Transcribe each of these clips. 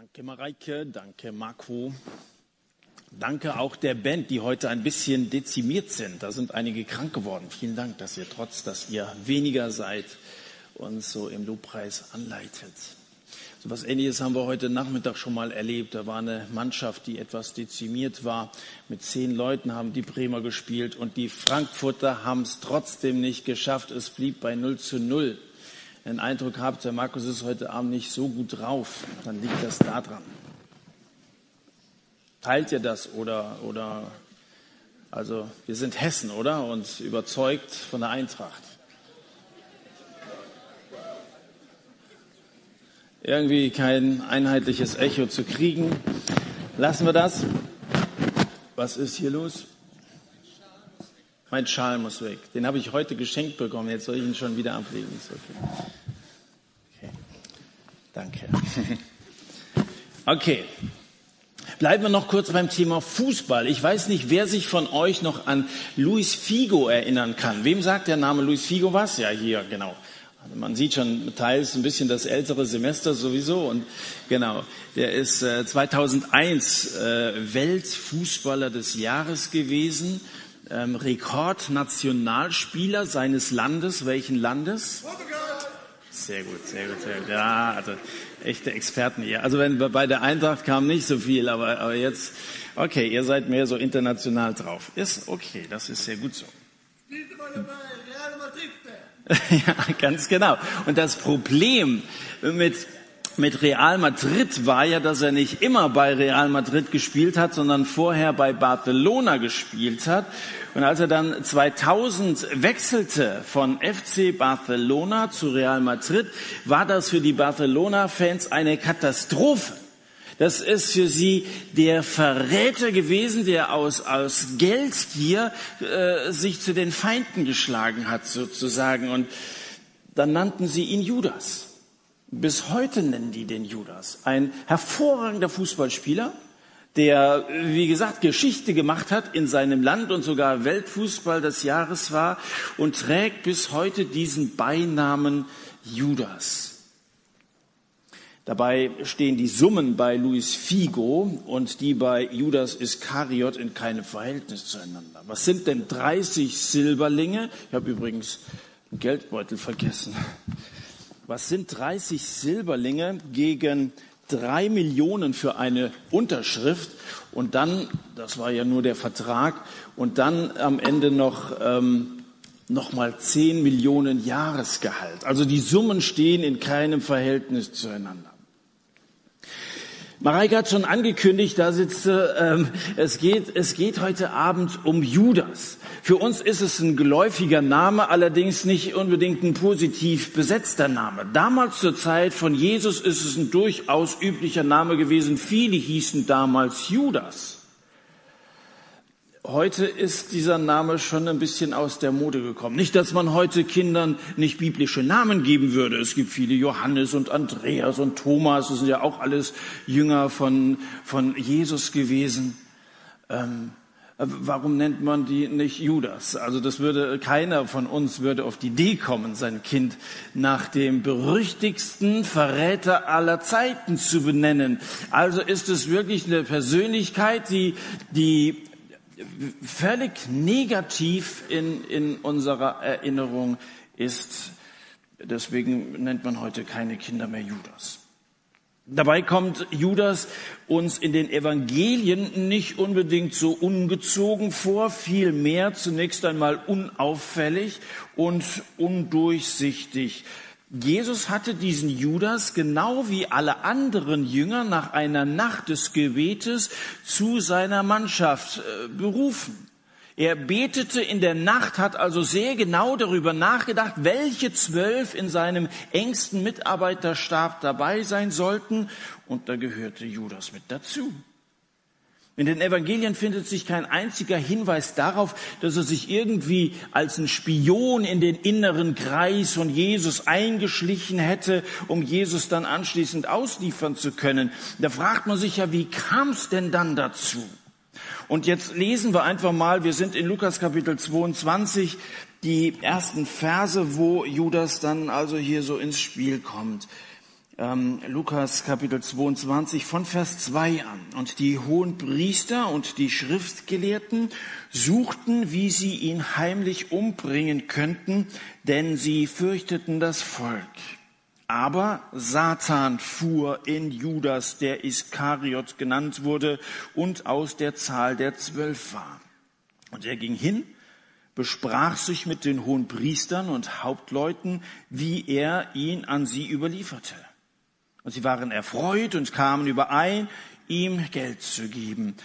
Danke Mareike, danke Marco. Danke auch der Band, die heute ein bisschen dezimiert sind. Da sind einige krank geworden. Vielen Dank, dass ihr trotz, dass ihr weniger seid, uns so im Lobpreis anleitet. So was Ähnliches haben wir heute Nachmittag schon mal erlebt. Da war eine Mannschaft, die etwas dezimiert war. Mit zehn Leuten haben die Bremer gespielt und die Frankfurter haben es trotzdem nicht geschafft. Es blieb bei 0 zu 0. Den Eindruck habt, der Markus ist heute Abend nicht so gut drauf, dann liegt das daran. Teilt ihr das oder, oder, also wir sind Hessen, oder? Und überzeugt von der Eintracht. irgendwie kein einheitliches Echo zu kriegen. Lassen wir das. Was ist hier los? Mein Schal muss weg. Den habe ich heute geschenkt bekommen. Jetzt soll ich ihn schon wieder ablegen. Okay. Danke. Okay. Bleiben wir noch kurz beim Thema Fußball. Ich weiß nicht, wer sich von euch noch an Luis Figo erinnern kann. Wem sagt der Name Luis Figo was? Ja, hier, genau. Also man sieht schon teils ein bisschen das ältere Semester sowieso und genau, der ist äh, 2001 äh, Weltfußballer des Jahres gewesen, ähm, Rekordnationalspieler seines Landes. Welchen Landes? Portugal. Sehr gut, sehr gut, sehr gut. Ja, also echte Experten hier. Also wenn bei der Eintracht kam nicht so viel, aber, aber jetzt, okay, ihr seid mehr so international drauf. Ist okay, das ist sehr gut so. ja, ganz genau. Und das Problem mit mit Real Madrid war ja, dass er nicht immer bei Real Madrid gespielt hat, sondern vorher bei Barcelona gespielt hat. Und als er dann 2000 wechselte von FC Barcelona zu Real Madrid, war das für die Barcelona-Fans eine Katastrophe. Das ist für sie der Verräter gewesen, der aus, aus Geldgier äh, sich zu den Feinden geschlagen hat, sozusagen. Und dann nannten sie ihn Judas. Bis heute nennen die den Judas. Ein hervorragender Fußballspieler, der, wie gesagt, Geschichte gemacht hat in seinem Land und sogar Weltfußball des Jahres war und trägt bis heute diesen Beinamen Judas. Dabei stehen die Summen bei Luis Figo und die bei Judas Iskariot in keinem Verhältnis zueinander. Was sind denn 30 Silberlinge? Ich habe übrigens einen Geldbeutel vergessen. Was sind 30 Silberlinge gegen drei Millionen für eine Unterschrift und dann, das war ja nur der Vertrag, und dann am Ende noch ähm, nochmal 10 Millionen Jahresgehalt. Also die Summen stehen in keinem Verhältnis zueinander. Mareike hat schon angekündigt, da sitze, ähm, es, geht, es geht heute Abend um Judas. Für uns ist es ein geläufiger Name, allerdings nicht unbedingt ein positiv besetzter Name. Damals zur Zeit von Jesus ist es ein durchaus üblicher Name gewesen. Viele hießen damals Judas. Heute ist dieser Name schon ein bisschen aus der Mode gekommen. Nicht, dass man heute Kindern nicht biblische Namen geben würde. Es gibt viele Johannes und Andreas und Thomas. Das sind ja auch alles Jünger von, von Jesus gewesen. Ähm, warum nennt man die nicht Judas? Also das würde, keiner von uns würde auf die Idee kommen, sein Kind nach dem berüchtigsten Verräter aller Zeiten zu benennen. Also ist es wirklich eine Persönlichkeit, die, die völlig negativ in, in unserer Erinnerung ist. Deswegen nennt man heute keine Kinder mehr Judas. Dabei kommt Judas uns in den Evangelien nicht unbedingt so ungezogen vor, vielmehr zunächst einmal unauffällig und undurchsichtig. Jesus hatte diesen Judas genau wie alle anderen Jünger nach einer Nacht des Gebetes zu seiner Mannschaft äh, berufen. Er betete in der Nacht, hat also sehr genau darüber nachgedacht, welche zwölf in seinem engsten Mitarbeiterstab dabei sein sollten, und da gehörte Judas mit dazu. In den Evangelien findet sich kein einziger Hinweis darauf, dass er sich irgendwie als ein Spion in den inneren Kreis von Jesus eingeschlichen hätte, um Jesus dann anschließend ausliefern zu können. Da fragt man sich ja, wie kam es denn dann dazu? Und jetzt lesen wir einfach mal, wir sind in Lukas Kapitel 22, die ersten Verse, wo Judas dann also hier so ins Spiel kommt. Ähm, Lukas Kapitel 22 von Vers 2 an. Und die hohen Priester und die Schriftgelehrten suchten, wie sie ihn heimlich umbringen könnten, denn sie fürchteten das Volk. Aber Satan fuhr in Judas, der Iskariot genannt wurde und aus der Zahl der Zwölf war. Und er ging hin, besprach sich mit den hohen Priestern und Hauptleuten, wie er ihn an sie überlieferte. Und sie waren erfreut und kamen überein, ihm Geld zu geben.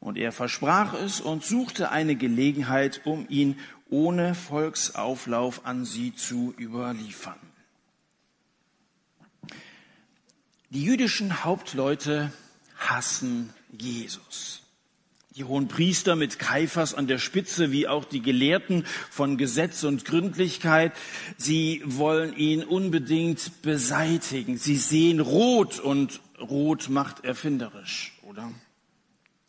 Und er versprach es und suchte eine Gelegenheit, um ihn ohne Volksauflauf an sie zu überliefern. Die jüdischen Hauptleute hassen Jesus. Die hohen Priester mit Kaiphas an der Spitze, wie auch die Gelehrten von Gesetz und Gründlichkeit, sie wollen ihn unbedingt beseitigen. Sie sehen rot und rot macht erfinderisch, oder?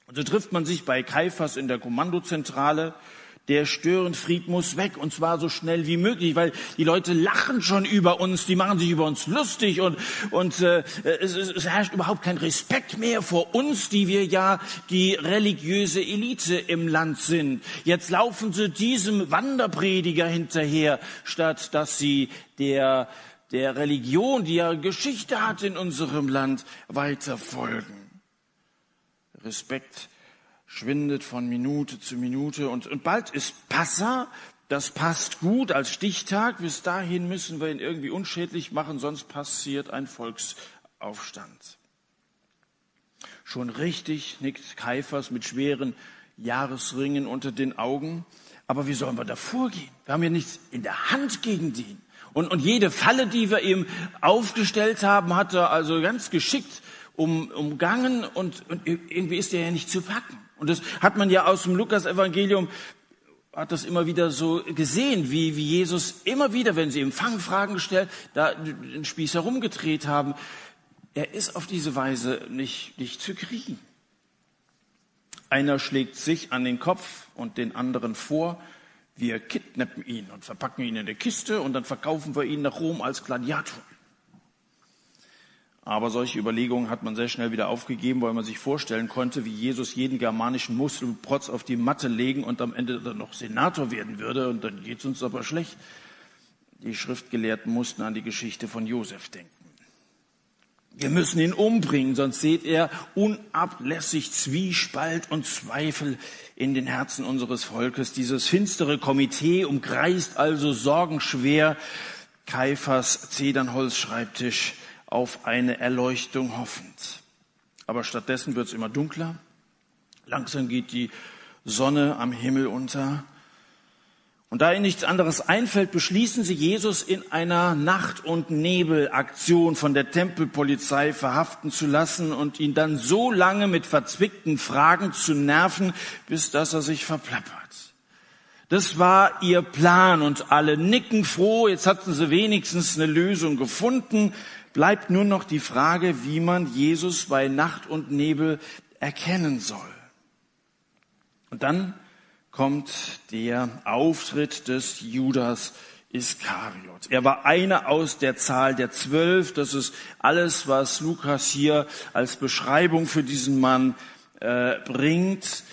Und so trifft man sich bei Kaiphas in der Kommandozentrale. Der Störenfried muss weg und zwar so schnell wie möglich, weil die Leute lachen schon über uns, die machen sich über uns lustig und, und äh, es, es herrscht überhaupt kein Respekt mehr vor uns, die wir ja die religiöse Elite im Land sind. Jetzt laufen sie diesem Wanderprediger hinterher, statt dass sie der der Religion, die ja Geschichte hat in unserem Land, weiter folgen. Respekt schwindet von Minute zu Minute und, und bald ist Passa. Das passt gut als Stichtag. Bis dahin müssen wir ihn irgendwie unschädlich machen, sonst passiert ein Volksaufstand. Schon richtig nickt Kaiphas mit schweren Jahresringen unter den Augen. Aber wie sollen wir da vorgehen? Wir haben ja nichts in der Hand gegen den. Und, und jede Falle, die wir ihm aufgestellt haben, hat er also ganz geschickt um, umgangen und, und irgendwie ist er ja nicht zu packen. Und das hat man ja aus dem Lukas-Evangelium hat das immer wieder so gesehen, wie, wie Jesus immer wieder, wenn sie ihm Fangfragen gestellt, da den Spieß herumgedreht haben. Er ist auf diese Weise nicht, nicht zu kriegen. Einer schlägt sich an den Kopf und den anderen vor. Wir kidnappen ihn und verpacken ihn in eine Kiste und dann verkaufen wir ihn nach Rom als Gladiator. Aber solche Überlegungen hat man sehr schnell wieder aufgegeben, weil man sich vorstellen konnte, wie Jesus jeden germanischen Muskelprotz auf die Matte legen und am Ende dann noch Senator werden würde. Und dann geht's uns aber schlecht. Die Schriftgelehrten mussten an die Geschichte von Josef denken. Wir müssen ihn umbringen, sonst seht er unablässig Zwiespalt und Zweifel in den Herzen unseres Volkes. Dieses finstere Komitee umkreist also sorgenschwer Kaiphas Zedernholzschreibtisch auf eine Erleuchtung hoffend. Aber stattdessen wird es immer dunkler. Langsam geht die Sonne am Himmel unter. Und da ihnen nichts anderes einfällt, beschließen sie, Jesus in einer Nacht- und Nebelaktion von der Tempelpolizei verhaften zu lassen und ihn dann so lange mit verzwickten Fragen zu nerven, bis dass er sich verplappert. Das war ihr Plan und alle nicken froh, jetzt hatten sie wenigstens eine Lösung gefunden bleibt nur noch die Frage, wie man Jesus bei Nacht und Nebel erkennen soll. Und dann kommt der Auftritt des Judas Iskariot. Er war einer aus der Zahl der zwölf. Das ist alles, was Lukas hier als Beschreibung für diesen Mann äh, bringt.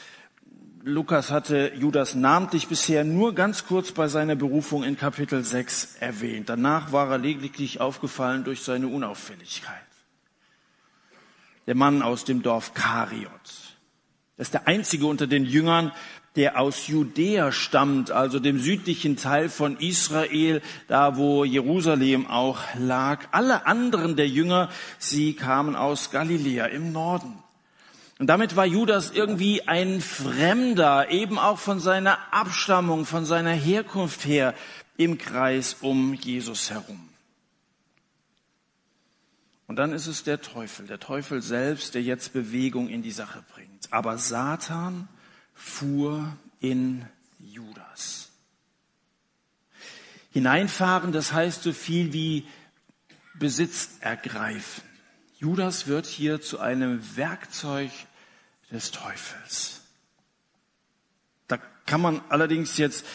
Lukas hatte Judas namentlich bisher nur ganz kurz bei seiner Berufung in Kapitel 6 erwähnt. Danach war er lediglich aufgefallen durch seine Unauffälligkeit. Der Mann aus dem Dorf Kariot. Das ist der einzige unter den Jüngern, der aus Judäa stammt, also dem südlichen Teil von Israel, da wo Jerusalem auch lag. Alle anderen der Jünger, sie kamen aus Galiläa im Norden. Und damit war Judas irgendwie ein Fremder, eben auch von seiner Abstammung, von seiner Herkunft her im Kreis um Jesus herum. Und dann ist es der Teufel, der Teufel selbst, der jetzt Bewegung in die Sache bringt. Aber Satan fuhr in Judas. Hineinfahren, das heißt so viel wie Besitz ergreifen. Judas wird hier zu einem Werkzeug des Teufels. Da kann man allerdings jetzt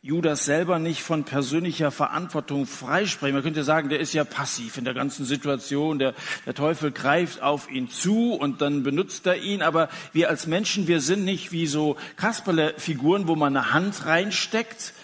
Judas selber nicht von persönlicher Verantwortung freisprechen. Man könnte sagen, der ist ja passiv in der ganzen Situation. Der, der Teufel greift auf ihn zu und dann benutzt er ihn. Aber wir als Menschen, wir sind nicht wie so Kasperle-Figuren, wo man eine Hand reinsteckt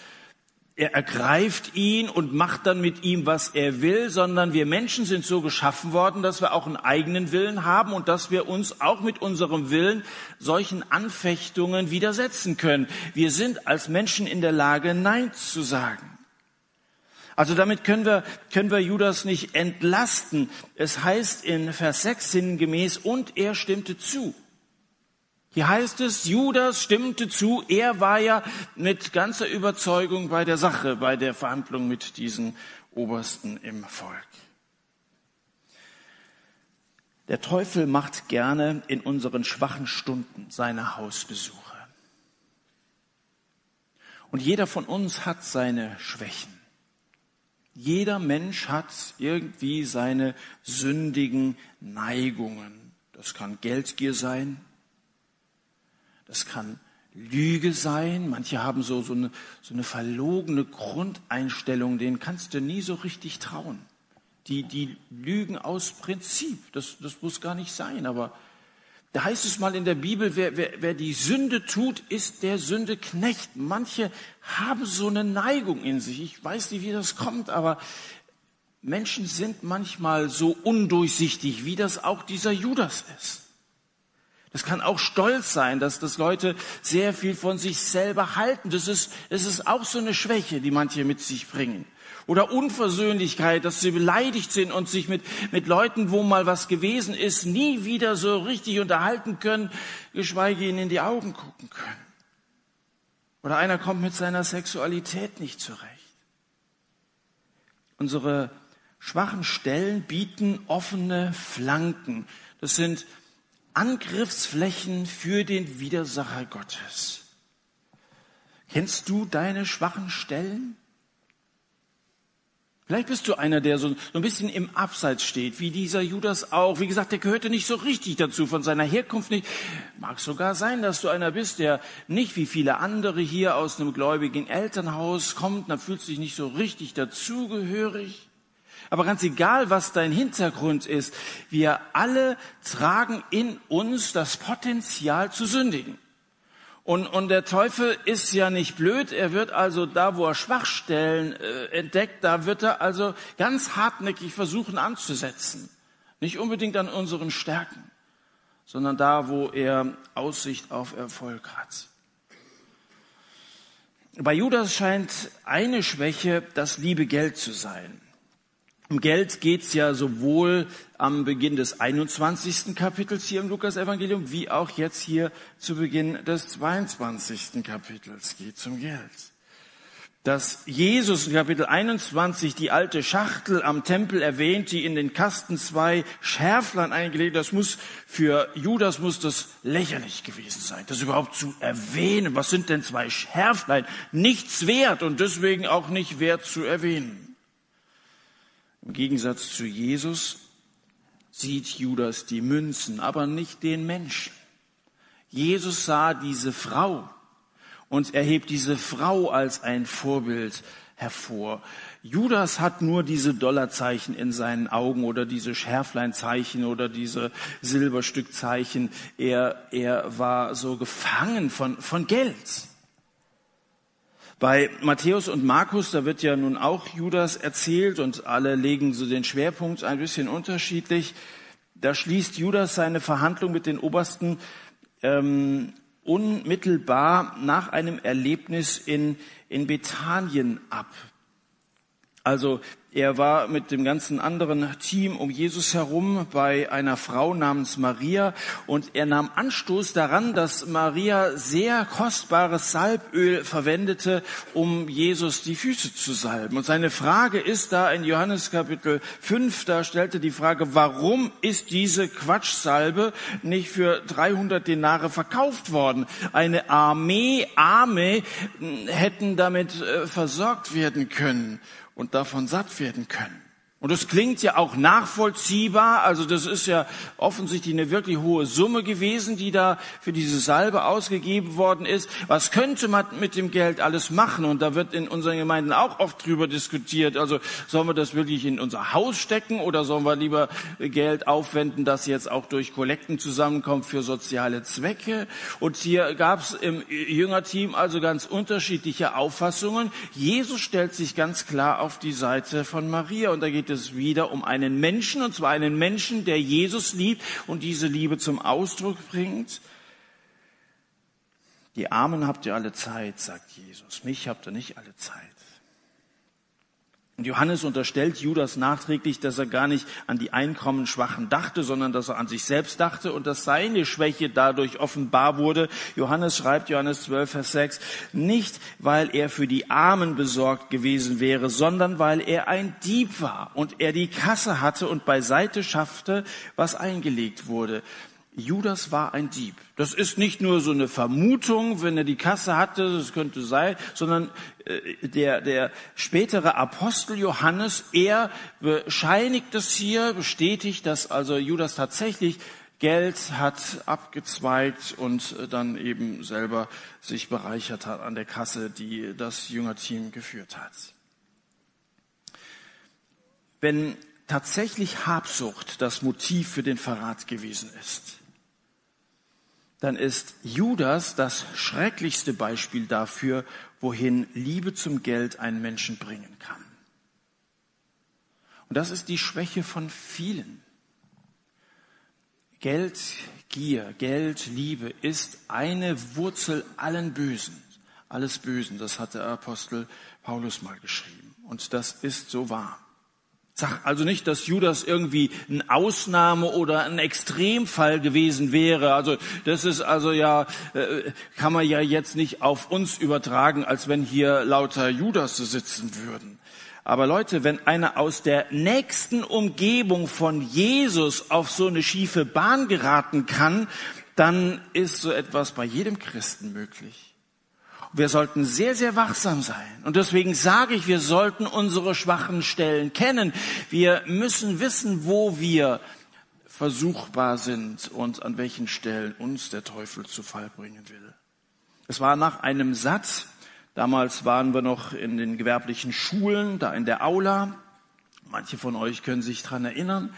er ergreift ihn und macht dann mit ihm, was er will, sondern wir Menschen sind so geschaffen worden, dass wir auch einen eigenen Willen haben und dass wir uns auch mit unserem Willen solchen Anfechtungen widersetzen können. Wir sind als Menschen in der Lage, Nein zu sagen. Also damit können wir, können wir Judas nicht entlasten. Es heißt in Vers 6 sinngemäß, und er stimmte zu. Hier heißt es, Judas stimmte zu, er war ja mit ganzer Überzeugung bei der Sache, bei der Verhandlung mit diesen Obersten im Volk. Der Teufel macht gerne in unseren schwachen Stunden seine Hausbesuche. Und jeder von uns hat seine Schwächen. Jeder Mensch hat irgendwie seine sündigen Neigungen. Das kann Geldgier sein, das kann Lüge sein. Manche haben so, so, eine, so eine verlogene Grundeinstellung, denen kannst du nie so richtig trauen. Die, die lügen aus Prinzip. Das, das muss gar nicht sein. Aber da heißt es mal in der Bibel, wer, wer, wer die Sünde tut, ist der Sünde Knecht. Manche haben so eine Neigung in sich. Ich weiß nicht, wie das kommt, aber Menschen sind manchmal so undurchsichtig, wie das auch dieser Judas ist. Es kann auch Stolz sein, dass das Leute sehr viel von sich selber halten. Das ist, das ist auch so eine Schwäche, die manche mit sich bringen. Oder Unversöhnlichkeit, dass sie beleidigt sind und sich mit, mit Leuten, wo mal was gewesen ist, nie wieder so richtig unterhalten können, geschweige ihnen in die Augen gucken können. Oder einer kommt mit seiner Sexualität nicht zurecht. Unsere schwachen Stellen bieten offene Flanken. Das sind Angriffsflächen für den Widersacher Gottes. Kennst du deine schwachen Stellen? Vielleicht bist du einer, der so, ein bisschen im Abseits steht, wie dieser Judas auch. Wie gesagt, der gehörte nicht so richtig dazu, von seiner Herkunft nicht. Mag sogar sein, dass du einer bist, der nicht wie viele andere hier aus einem gläubigen Elternhaus kommt, da fühlt sich nicht so richtig dazugehörig. Aber ganz egal, was dein Hintergrund ist, wir alle tragen in uns das Potenzial zu sündigen. Und, und der Teufel ist ja nicht blöd. Er wird also da, wo er Schwachstellen äh, entdeckt, da wird er also ganz hartnäckig versuchen anzusetzen. Nicht unbedingt an unseren Stärken, sondern da, wo er Aussicht auf Erfolg hat. Bei Judas scheint eine Schwäche das liebe Geld zu sein. Um Geld geht's ja sowohl am Beginn des 21. Kapitels hier im Lukas-Evangelium, wie auch jetzt hier zu Beginn des 22. Kapitels geht um Geld. Dass Jesus in Kapitel 21 die alte Schachtel am Tempel erwähnt, die in den Kasten zwei Schärflein eingelegt, das muss für Judas muss das lächerlich gewesen sein, das überhaupt zu erwähnen. Was sind denn zwei Schärflein? Nichts wert und deswegen auch nicht wert zu erwähnen. Im Gegensatz zu Jesus sieht Judas die Münzen, aber nicht den Menschen. Jesus sah diese Frau und erhebt diese Frau als ein Vorbild hervor. Judas hat nur diese Dollarzeichen in seinen Augen oder diese Schärfleinzeichen oder diese Silberstückzeichen. Er, er war so gefangen von, von Geld. Bei Matthäus und Markus, da wird ja nun auch Judas erzählt und alle legen so den Schwerpunkt ein bisschen unterschiedlich. Da schließt Judas seine Verhandlung mit den Obersten ähm, unmittelbar nach einem Erlebnis in, in Bethanien ab. Also er war mit dem ganzen anderen Team um Jesus herum bei einer Frau namens Maria und er nahm Anstoß daran, dass Maria sehr kostbares Salböl verwendete, um Jesus die Füße zu salben. Und seine Frage ist da in Johannes Kapitel 5, da stellte die Frage, warum ist diese Quatschsalbe nicht für 300 Denare verkauft worden? Eine Armee, Arme hätten damit äh, versorgt werden können und davon satt werden können. Und das klingt ja auch nachvollziehbar. Also das ist ja offensichtlich eine wirklich hohe Summe gewesen, die da für diese Salbe ausgegeben worden ist. Was könnte man mit dem Geld alles machen? Und da wird in unseren Gemeinden auch oft drüber diskutiert. Also sollen wir das wirklich in unser Haus stecken oder sollen wir lieber Geld aufwenden, das jetzt auch durch Kollekten zusammenkommt für soziale Zwecke? Und hier gab es im Jüngerteam also ganz unterschiedliche Auffassungen. Jesus stellt sich ganz klar auf die Seite von Maria und da geht es wieder um einen Menschen, und zwar einen Menschen, der Jesus liebt und diese Liebe zum Ausdruck bringt. Die Armen habt ihr alle Zeit, sagt Jesus. Mich habt ihr nicht alle Zeit. Und Johannes unterstellt Judas nachträglich, dass er gar nicht an die Einkommensschwachen dachte, sondern dass er an sich selbst dachte und dass seine Schwäche dadurch offenbar wurde. Johannes schreibt, Johannes 12, Vers 6, nicht weil er für die Armen besorgt gewesen wäre, sondern weil er ein Dieb war und er die Kasse hatte und beiseite schaffte, was eingelegt wurde. Judas war ein Dieb. Das ist nicht nur so eine Vermutung, wenn er die Kasse hatte, das könnte sein, sondern äh, der, der spätere Apostel Johannes, er bescheinigt das hier, bestätigt, dass also Judas tatsächlich Geld hat abgezweigt und äh, dann eben selber sich bereichert hat an der Kasse, die das Jüngerteam geführt hat. Wenn tatsächlich Habsucht das Motiv für den Verrat gewesen ist, dann ist Judas das schrecklichste Beispiel dafür, wohin Liebe zum Geld einen Menschen bringen kann. Und das ist die Schwäche von vielen. Geld, Gier, Geld, Liebe ist eine Wurzel allen Bösen. Alles Bösen, das hat der Apostel Paulus mal geschrieben. Und das ist so wahr. Sag also nicht, dass Judas irgendwie ein Ausnahme oder ein Extremfall gewesen wäre. Also das ist also ja, äh, kann man ja jetzt nicht auf uns übertragen, als wenn hier lauter Judas sitzen würden. Aber Leute, wenn einer aus der nächsten Umgebung von Jesus auf so eine schiefe Bahn geraten kann, dann ist so etwas bei jedem Christen möglich. Wir sollten sehr, sehr wachsam sein. Und deswegen sage ich, wir sollten unsere schwachen Stellen kennen. Wir müssen wissen, wo wir versuchbar sind und an welchen Stellen uns der Teufel zu Fall bringen will. Es war nach einem Satz, damals waren wir noch in den gewerblichen Schulen, da in der Aula. Manche von euch können sich dran erinnern,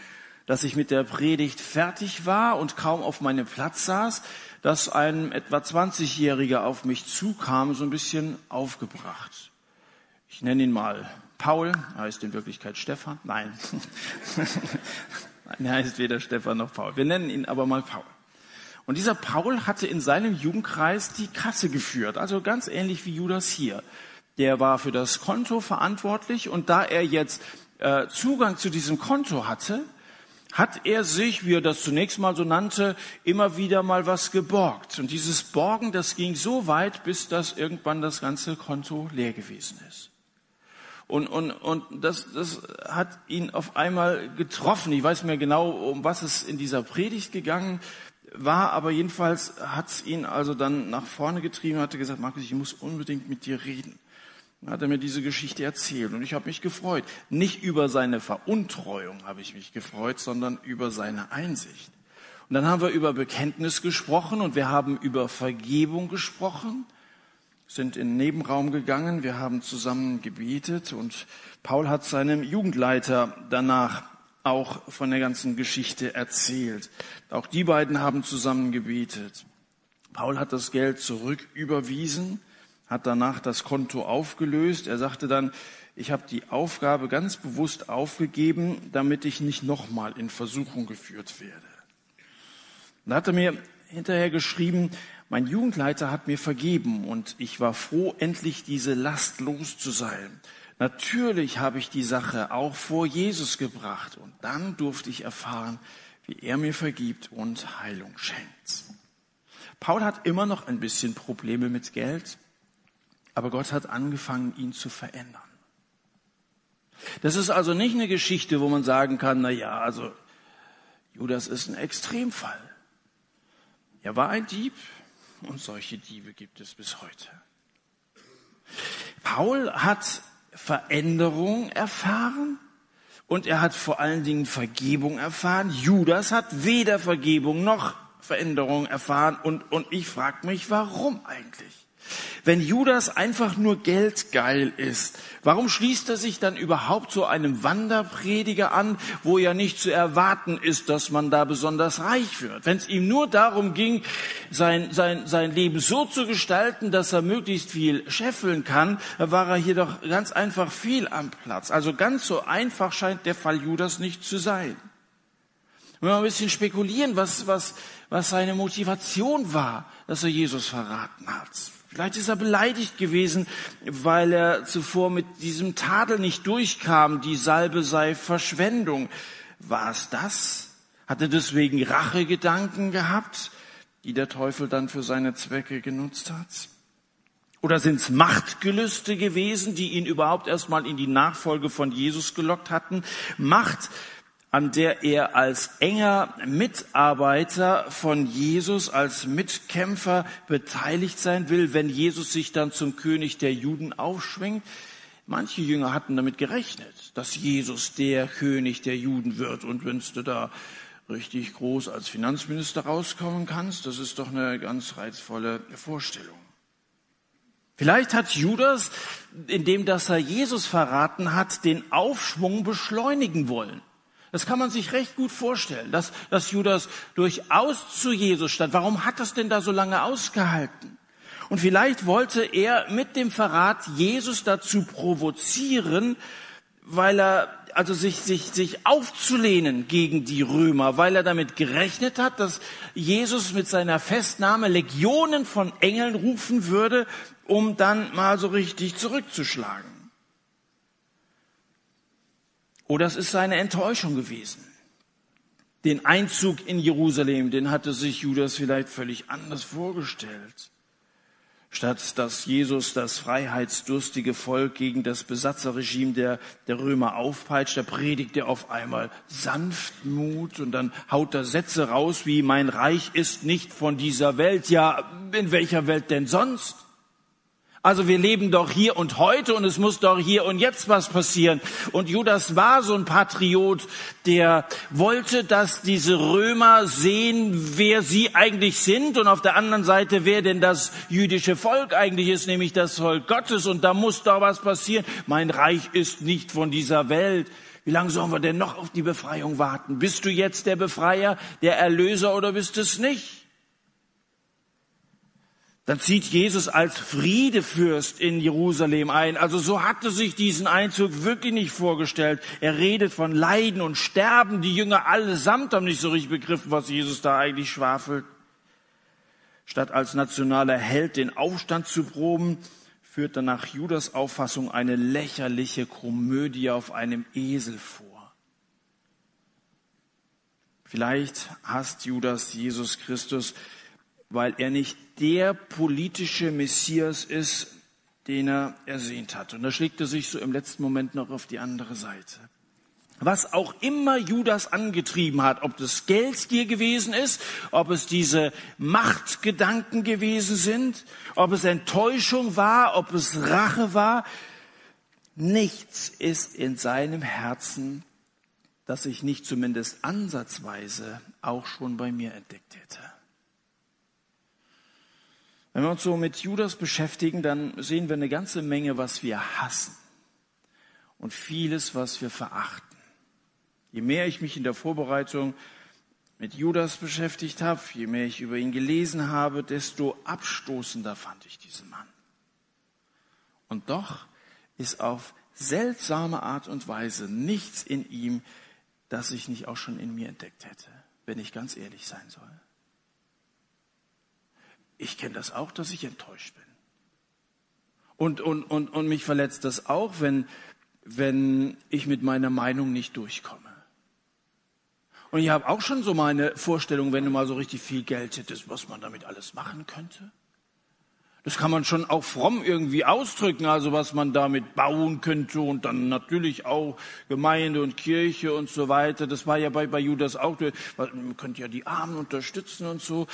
dass ich mit der Predigt fertig war und kaum auf meinem Platz saß, dass ein etwa 20-Jähriger auf mich zukam, so ein bisschen aufgebracht. Ich nenne ihn mal Paul, er heißt in Wirklichkeit Stefan. Nein, er heißt weder Stefan noch Paul. Wir nennen ihn aber mal Paul. Und dieser Paul hatte in seinem Jugendkreis die Kasse geführt, also ganz ähnlich wie Judas hier. Der war für das Konto verantwortlich und da er jetzt äh, Zugang zu diesem Konto hatte, hat er sich, wie er das zunächst mal so nannte, immer wieder mal was geborgt. Und dieses Borgen, das ging so weit, bis das irgendwann das ganze Konto leer gewesen ist. Und, und, und das, das hat ihn auf einmal getroffen. Ich weiß mehr genau, um was es in dieser Predigt gegangen war, aber jedenfalls hat es ihn also dann nach vorne getrieben, hatte gesagt, Markus, ich muss unbedingt mit dir reden. Dann hat er mir diese Geschichte erzählt und ich habe mich gefreut. Nicht über seine Veruntreuung habe ich mich gefreut, sondern über seine Einsicht. Und dann haben wir über Bekenntnis gesprochen und wir haben über Vergebung gesprochen, sind in den Nebenraum gegangen, wir haben zusammen gebetet und Paul hat seinem Jugendleiter danach auch von der ganzen Geschichte erzählt. Auch die beiden haben zusammen gebetet. Paul hat das Geld zurück überwiesen hat danach das Konto aufgelöst. Er sagte dann, ich habe die Aufgabe ganz bewusst aufgegeben, damit ich nicht nochmal in Versuchung geführt werde. Dann hat er mir hinterher geschrieben, mein Jugendleiter hat mir vergeben und ich war froh, endlich diese Last los zu sein. Natürlich habe ich die Sache auch vor Jesus gebracht und dann durfte ich erfahren, wie er mir vergibt und Heilung schenkt. Paul hat immer noch ein bisschen Probleme mit Geld. Aber Gott hat angefangen, ihn zu verändern. Das ist also nicht eine Geschichte, wo man sagen kann, na ja, also Judas ist ein Extremfall. Er war ein Dieb und solche Diebe gibt es bis heute. Paul hat Veränderung erfahren Und er hat vor allen Dingen Vergebung erfahren. Judas hat weder Vergebung noch Veränderung erfahren. Und, und ich frage mich, warum eigentlich? Wenn Judas einfach nur geldgeil ist, warum schließt er sich dann überhaupt zu einem Wanderprediger an, wo ja nicht zu erwarten ist, dass man da besonders reich wird? Wenn es ihm nur darum ging, sein, sein, sein Leben so zu gestalten, dass er möglichst viel scheffeln kann, war er hier doch ganz einfach viel am Platz. Also ganz so einfach scheint der Fall Judas nicht zu sein. Wenn wir ein bisschen spekulieren, was, was, was seine Motivation war, dass er Jesus verraten hat. Vielleicht ist er beleidigt gewesen, weil er zuvor mit diesem Tadel nicht durchkam, die Salbe sei Verschwendung. War es das? Hat er deswegen Rachegedanken gehabt, die der Teufel dann für seine Zwecke genutzt hat? Oder sind es Machtgelüste gewesen, die ihn überhaupt erstmal in die Nachfolge von Jesus gelockt hatten? Macht an der er als enger Mitarbeiter von Jesus, als Mitkämpfer beteiligt sein will, wenn Jesus sich dann zum König der Juden aufschwingt. Manche Jünger hatten damit gerechnet, dass Jesus der König der Juden wird. Und wenn du da richtig groß als Finanzminister rauskommen kannst, das ist doch eine ganz reizvolle Vorstellung. Vielleicht hat Judas, indem dass er Jesus verraten hat, den Aufschwung beschleunigen wollen. Das kann man sich recht gut vorstellen, dass, dass Judas durchaus zu Jesus stand. Warum hat das denn da so lange ausgehalten? Und vielleicht wollte er mit dem Verrat Jesus dazu provozieren, weil er also sich, sich, sich aufzulehnen gegen die Römer, weil er damit gerechnet hat, dass Jesus mit seiner Festnahme Legionen von Engeln rufen würde, um dann mal so richtig zurückzuschlagen. Oder es ist seine Enttäuschung gewesen. Den Einzug in Jerusalem, den hatte sich Judas vielleicht völlig anders vorgestellt. Statt dass Jesus das freiheitsdurstige Volk gegen das Besatzerregime der, der Römer aufpeitscht, da predigt er auf einmal Sanftmut und dann haut er Sätze raus wie, mein Reich ist nicht von dieser Welt. Ja, in welcher Welt denn sonst? Also wir leben doch hier und heute und es muss doch hier und jetzt was passieren. Und Judas war so ein Patriot, der wollte, dass diese Römer sehen, wer sie eigentlich sind und auf der anderen Seite, wer denn das jüdische Volk eigentlich ist, nämlich das Volk Gottes. Und da muss doch was passieren. Mein Reich ist nicht von dieser Welt. Wie lange sollen wir denn noch auf die Befreiung warten? Bist du jetzt der Befreier, der Erlöser oder bist es nicht? Dann zieht Jesus als Friedefürst in Jerusalem ein. Also so hatte sich diesen Einzug wirklich nicht vorgestellt. Er redet von Leiden und Sterben. Die Jünger allesamt haben nicht so richtig begriffen, was Jesus da eigentlich schwafelt. Statt als nationaler Held den Aufstand zu proben, führt er nach Judas Auffassung eine lächerliche Komödie auf einem Esel vor. Vielleicht hasst Judas Jesus Christus, weil er nicht der politische Messias ist, den er ersehnt hat. Und da schlägt er sich so im letzten Moment noch auf die andere Seite. Was auch immer Judas angetrieben hat, ob das Geldgier gewesen ist, ob es diese Machtgedanken gewesen sind, ob es Enttäuschung war, ob es Rache war, nichts ist in seinem Herzen, das ich nicht zumindest ansatzweise auch schon bei mir entdeckt hätte. Wenn wir uns so mit Judas beschäftigen, dann sehen wir eine ganze Menge, was wir hassen und vieles, was wir verachten. Je mehr ich mich in der Vorbereitung mit Judas beschäftigt habe, je mehr ich über ihn gelesen habe, desto abstoßender fand ich diesen Mann. Und doch ist auf seltsame Art und Weise nichts in ihm, das ich nicht auch schon in mir entdeckt hätte, wenn ich ganz ehrlich sein soll. Ich kenne das auch, dass ich enttäuscht bin. Und, und, und, und mich verletzt das auch, wenn, wenn ich mit meiner Meinung nicht durchkomme. Und ich habe auch schon so meine Vorstellung, wenn du mal so richtig viel Geld hättest, was man damit alles machen könnte. Das kann man schon auch fromm irgendwie ausdrücken, also was man damit bauen könnte und dann natürlich auch Gemeinde und Kirche und so weiter. Das war ja bei, bei Judas auch, man könnte ja die Armen unterstützen und so.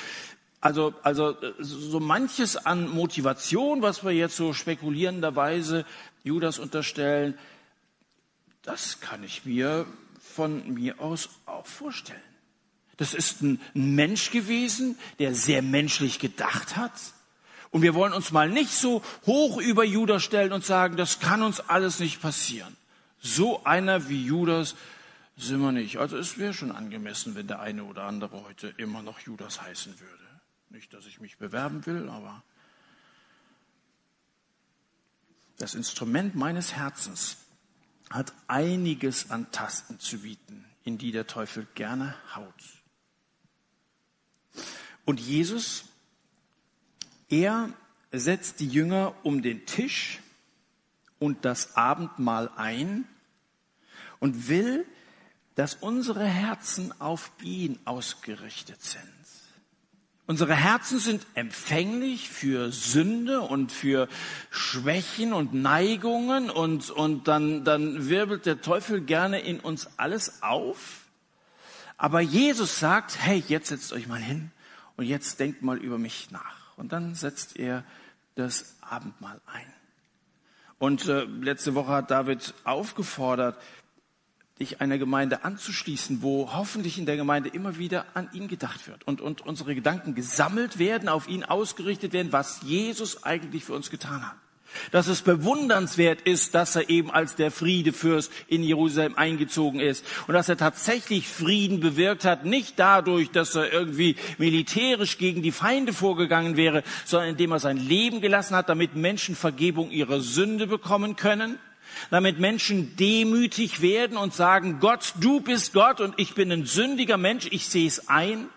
Also, also so manches an Motivation, was wir jetzt so spekulierenderweise Judas unterstellen, das kann ich mir von mir aus auch vorstellen. Das ist ein Mensch gewesen, der sehr menschlich gedacht hat. Und wir wollen uns mal nicht so hoch über Judas stellen und sagen, das kann uns alles nicht passieren. So einer wie Judas sind wir nicht. Also es wäre schon angemessen, wenn der eine oder andere heute immer noch Judas heißen würde. Nicht, dass ich mich bewerben will, aber das Instrument meines Herzens hat einiges an Tasten zu bieten, in die der Teufel gerne haut. Und Jesus, er setzt die Jünger um den Tisch und das Abendmahl ein und will, dass unsere Herzen auf ihn ausgerichtet sind. Unsere Herzen sind empfänglich für Sünde und für Schwächen und Neigungen und, und dann, dann wirbelt der Teufel gerne in uns alles auf. Aber Jesus sagt, hey, jetzt setzt euch mal hin und jetzt denkt mal über mich nach. Und dann setzt er das Abendmahl ein. Und äh, letzte Woche hat David aufgefordert, dich einer Gemeinde anzuschließen, wo hoffentlich in der Gemeinde immer wieder an ihn gedacht wird und, und unsere Gedanken gesammelt werden, auf ihn ausgerichtet werden, was Jesus eigentlich für uns getan hat. Dass es bewundernswert ist, dass er eben als der Friedefürst in Jerusalem eingezogen ist und dass er tatsächlich Frieden bewirkt hat, nicht dadurch, dass er irgendwie militärisch gegen die Feinde vorgegangen wäre, sondern indem er sein Leben gelassen hat, damit Menschen Vergebung ihrer Sünde bekommen können damit Menschen demütig werden und sagen, Gott, du bist Gott und ich bin ein sündiger Mensch, ich sehe es ein.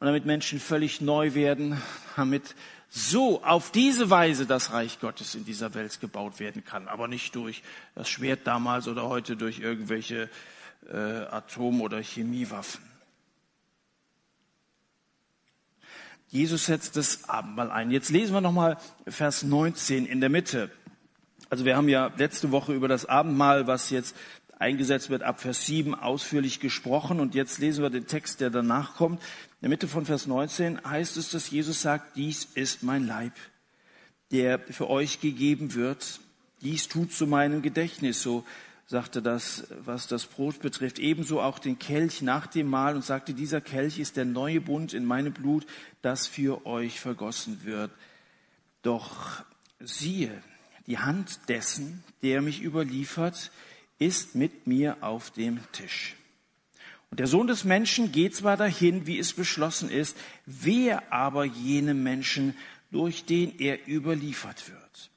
Und damit Menschen völlig neu werden, damit so auf diese Weise das Reich Gottes in dieser Welt gebaut werden kann, aber nicht durch das Schwert damals oder heute durch irgendwelche äh, Atom- oder Chemiewaffen. Jesus setzt das Abendmahl ein. Jetzt lesen wir nochmal Vers 19 in der Mitte. Also wir haben ja letzte Woche über das Abendmahl, was jetzt eingesetzt wird, ab Vers 7 ausführlich gesprochen. Und jetzt lesen wir den Text, der danach kommt. In der Mitte von Vers 19 heißt es, dass Jesus sagt, dies ist mein Leib, der für euch gegeben wird. Dies tut zu meinem Gedächtnis. So sagte das, was das Brot betrifft. Ebenso auch den Kelch nach dem Mahl und sagte, dieser Kelch ist der neue Bund in meinem Blut, das für euch vergossen wird. Doch siehe, die Hand dessen, der mich überliefert, ist mit mir auf dem Tisch. Und der Sohn des Menschen geht zwar dahin, wie es beschlossen ist, wer aber jenem Menschen, durch den er überliefert wird.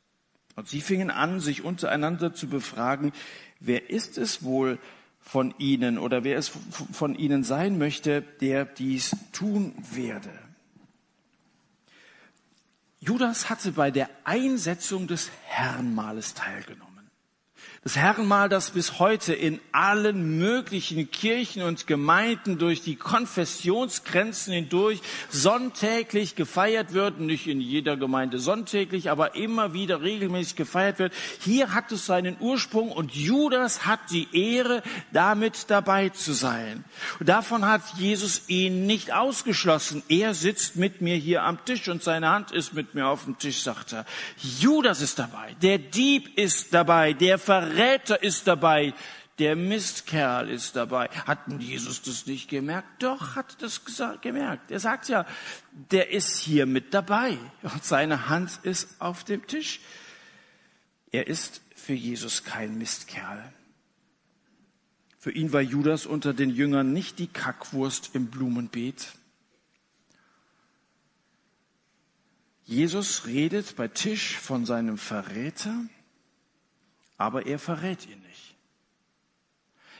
Und sie fingen an, sich untereinander zu befragen, wer ist es wohl von ihnen oder wer es von ihnen sein möchte, der dies tun werde. Judas hatte bei der Einsetzung des Herrenmahles teilgenommen. Das Herrenmahl, das bis heute in allen möglichen Kirchen und Gemeinden durch die Konfessionsgrenzen hindurch sonntäglich gefeiert wird, nicht in jeder Gemeinde sonntäglich, aber immer wieder regelmäßig gefeiert wird. Hier hat es seinen Ursprung und Judas hat die Ehre, damit dabei zu sein. Und davon hat Jesus ihn nicht ausgeschlossen. Er sitzt mit mir hier am Tisch und seine Hand ist mit mir auf dem Tisch, sagt er. Judas ist dabei, der Dieb ist dabei, der Verräter Verräter ist dabei, der Mistkerl ist dabei. Hat Jesus das nicht gemerkt? Doch, hat das gemerkt. Er sagt ja, der ist hier mit dabei und seine Hand ist auf dem Tisch. Er ist für Jesus kein Mistkerl. Für ihn war Judas unter den Jüngern nicht die Kackwurst im Blumenbeet. Jesus redet bei Tisch von seinem Verräter aber er verrät ihn nicht.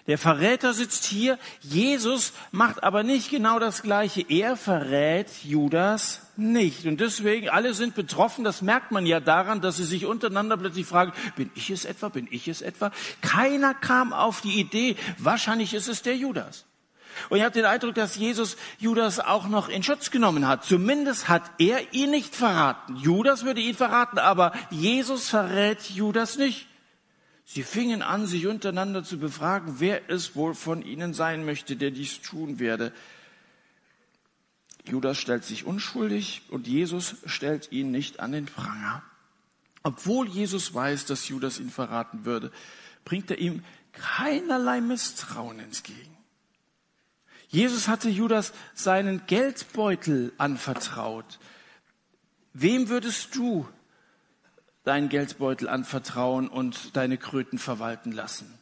Der Verräter sitzt hier, Jesus macht aber nicht genau das Gleiche. Er verrät Judas nicht. Und deswegen, alle sind betroffen, das merkt man ja daran, dass sie sich untereinander plötzlich fragen, bin ich es etwa, bin ich es etwa? Keiner kam auf die Idee, wahrscheinlich ist es der Judas. Und ich habe den Eindruck, dass Jesus Judas auch noch in Schutz genommen hat. Zumindest hat er ihn nicht verraten. Judas würde ihn verraten, aber Jesus verrät Judas nicht. Sie fingen an, sich untereinander zu befragen, wer es wohl von ihnen sein möchte, der dies tun werde. Judas stellt sich unschuldig und Jesus stellt ihn nicht an den Pranger. Obwohl Jesus weiß, dass Judas ihn verraten würde, bringt er ihm keinerlei Misstrauen entgegen. Jesus hatte Judas seinen Geldbeutel anvertraut. Wem würdest du deinen Geldbeutel anvertrauen und deine Kröten verwalten lassen?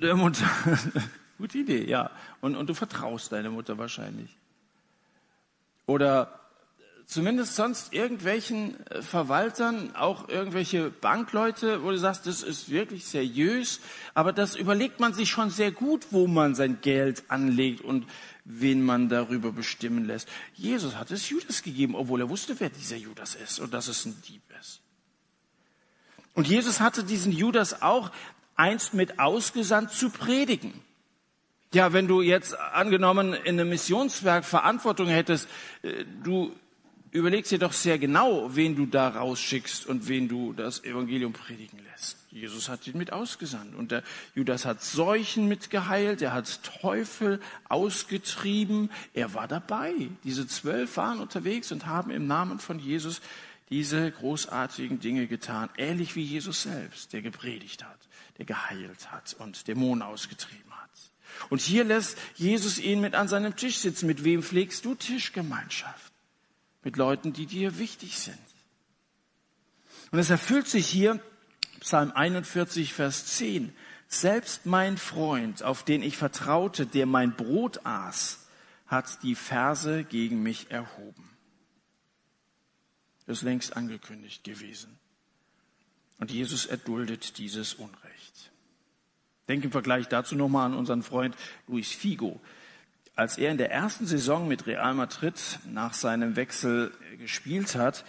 Der Mutter. Gute Idee, ja. Und, und du vertraust deine Mutter wahrscheinlich. Oder zumindest sonst irgendwelchen äh, Verwaltern, auch irgendwelche Bankleute, wo du sagst, das ist wirklich seriös, aber das überlegt man sich schon sehr gut, wo man sein Geld anlegt und wen man darüber bestimmen lässt. Jesus hat es Judas gegeben, obwohl er wusste, wer dieser Judas ist und dass es ein Dieb ist. Und Jesus hatte diesen Judas auch einst mit ausgesandt zu predigen. Ja, wenn du jetzt angenommen in einem Missionswerk Verantwortung hättest, äh, du überlegst dir doch sehr genau, wen du da rausschickst und wen du das Evangelium predigen lässt. Jesus hat ihn mit ausgesandt und der Judas hat Seuchen mitgeheilt, er hat Teufel ausgetrieben, er war dabei. Diese zwölf waren unterwegs und haben im Namen von Jesus diese großartigen Dinge getan, ähnlich wie Jesus selbst, der gepredigt hat, der geheilt hat und Dämonen ausgetrieben hat. Und hier lässt Jesus ihn mit an seinem Tisch sitzen. Mit wem pflegst du Tischgemeinschaft? mit Leuten, die dir wichtig sind. Und es erfüllt sich hier, Psalm 41, Vers 10, selbst mein Freund, auf den ich vertraute, der mein Brot aß, hat die Verse gegen mich erhoben. Das ist längst angekündigt gewesen. Und Jesus erduldet dieses Unrecht. Denk im Vergleich dazu nochmal an unseren Freund Luis Figo, als er in der ersten Saison mit Real Madrid nach seinem Wechsel gespielt hat,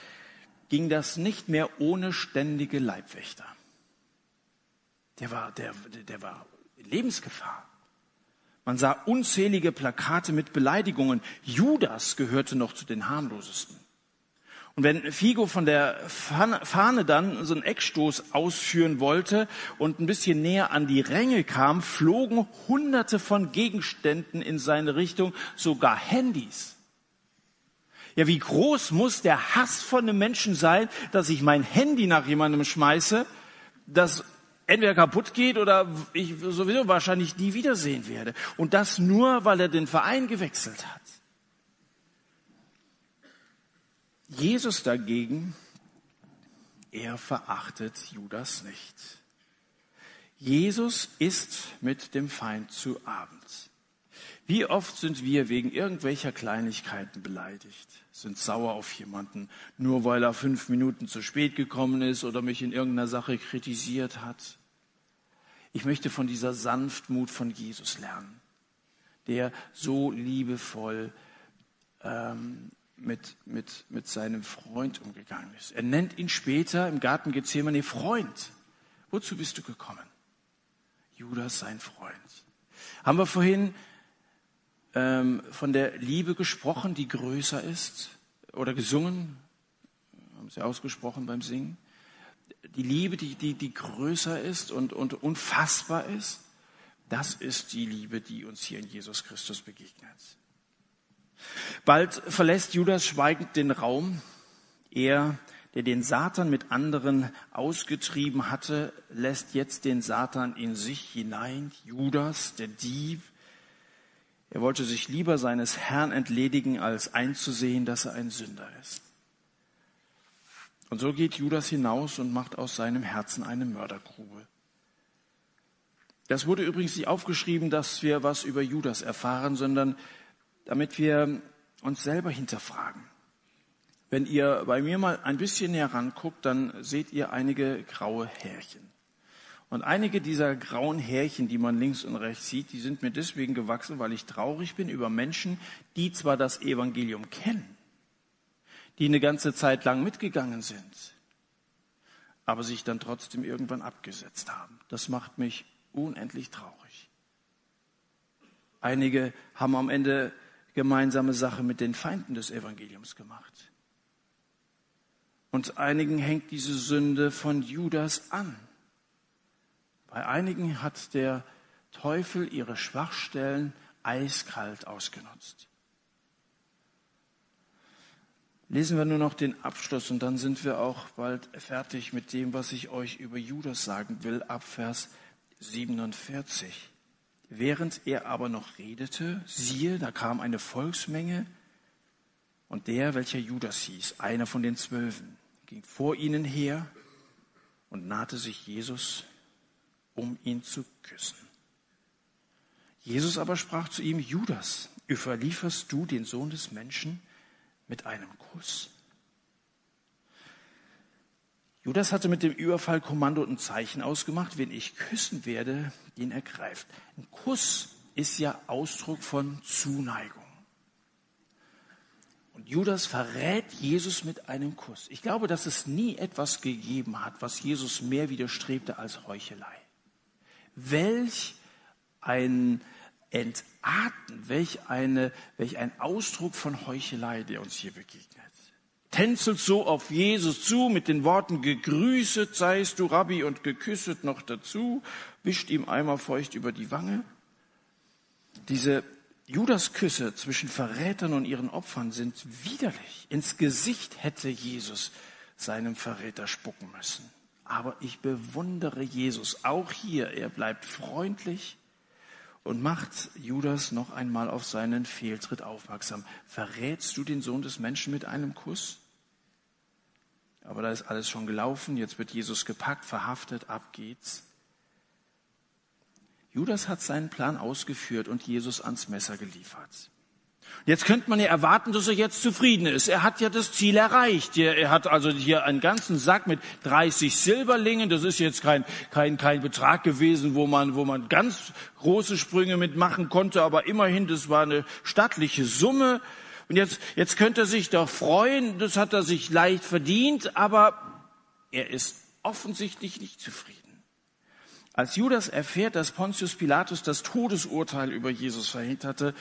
ging das nicht mehr ohne ständige Leibwächter. Der war, der, der war in Lebensgefahr. Man sah unzählige Plakate mit Beleidigungen. Judas gehörte noch zu den harmlosesten. Und wenn Figo von der Fahne dann so einen Eckstoß ausführen wollte und ein bisschen näher an die Ränge kam, flogen hunderte von Gegenständen in seine Richtung, sogar Handys. Ja, wie groß muss der Hass von einem Menschen sein, dass ich mein Handy nach jemandem schmeiße, das entweder kaputt geht oder ich sowieso wahrscheinlich nie wiedersehen werde. Und das nur, weil er den Verein gewechselt hat. Jesus dagegen, er verachtet Judas nicht. Jesus ist mit dem Feind zu Abend. Wie oft sind wir wegen irgendwelcher Kleinigkeiten beleidigt, sind sauer auf jemanden, nur weil er fünf Minuten zu spät gekommen ist oder mich in irgendeiner Sache kritisiert hat. Ich möchte von dieser Sanftmut von Jesus lernen, der so liebevoll ähm, mit, mit, mit seinem Freund umgegangen ist. Er nennt ihn später im Garten Gethsemane Freund. Wozu bist du gekommen? Judas, sein Freund. Haben wir vorhin ähm, von der Liebe gesprochen, die größer ist? Oder gesungen? Haben sie ausgesprochen beim Singen? Die Liebe, die, die, die größer ist und, und unfassbar ist, das ist die Liebe, die uns hier in Jesus Christus begegnet. Bald verlässt Judas schweigend den Raum. Er, der den Satan mit anderen ausgetrieben hatte, lässt jetzt den Satan in sich hinein. Judas, der Dieb. Er wollte sich lieber seines Herrn entledigen, als einzusehen, dass er ein Sünder ist. Und so geht Judas hinaus und macht aus seinem Herzen eine Mördergrube. Das wurde übrigens nicht aufgeschrieben, dass wir was über Judas erfahren, sondern damit wir uns selber hinterfragen. Wenn ihr bei mir mal ein bisschen näher ranguckt, dann seht ihr einige graue Härchen. Und einige dieser grauen Härchen, die man links und rechts sieht, die sind mir deswegen gewachsen, weil ich traurig bin über Menschen, die zwar das Evangelium kennen, die eine ganze Zeit lang mitgegangen sind, aber sich dann trotzdem irgendwann abgesetzt haben. Das macht mich unendlich traurig. Einige haben am Ende gemeinsame Sache mit den Feinden des Evangeliums gemacht. Und einigen hängt diese Sünde von Judas an. Bei einigen hat der Teufel ihre Schwachstellen eiskalt ausgenutzt. Lesen wir nur noch den Abschluss und dann sind wir auch bald fertig mit dem, was ich euch über Judas sagen will, ab Vers 47. Während er aber noch redete, siehe, da kam eine Volksmenge und der, welcher Judas hieß, einer von den Zwölfen, ging vor ihnen her und nahte sich Jesus, um ihn zu küssen. Jesus aber sprach zu ihm, Judas, überlieferst du den Sohn des Menschen mit einem Kuss? Judas hatte mit dem Überfall Kommando und Zeichen ausgemacht, wen ich küssen werde, den ergreift. Ein Kuss ist ja Ausdruck von Zuneigung. Und Judas verrät Jesus mit einem Kuss. Ich glaube, dass es nie etwas gegeben hat, was Jesus mehr widerstrebte als Heuchelei. Welch ein Entarten, welch, eine, welch ein Ausdruck von Heuchelei, der uns hier begegnet. Tänzelt so auf Jesus zu mit den Worten, gegrüßet seist du Rabbi und geküsset noch dazu, wischt ihm einmal feucht über die Wange. Diese Judasküsse zwischen Verrätern und ihren Opfern sind widerlich. Ins Gesicht hätte Jesus seinem Verräter spucken müssen. Aber ich bewundere Jesus auch hier. Er bleibt freundlich und macht Judas noch einmal auf seinen Fehltritt aufmerksam. Verrätst du den Sohn des Menschen mit einem Kuss? Aber da ist alles schon gelaufen. Jetzt wird Jesus gepackt, verhaftet, ab geht's. Judas hat seinen Plan ausgeführt und Jesus ans Messer geliefert. Jetzt könnte man ja erwarten, dass er jetzt zufrieden ist. Er hat ja das Ziel erreicht. Er hat also hier einen ganzen Sack mit 30 Silberlingen. Das ist jetzt kein, kein, kein Betrag gewesen, wo man, wo man ganz große Sprünge mitmachen konnte. Aber immerhin, das war eine stattliche Summe. Und jetzt, jetzt könnte er sich doch freuen. Das hat er sich leicht verdient. Aber er ist offensichtlich nicht zufrieden. Als Judas erfährt, dass Pontius Pilatus das Todesurteil über Jesus verhängt hatte,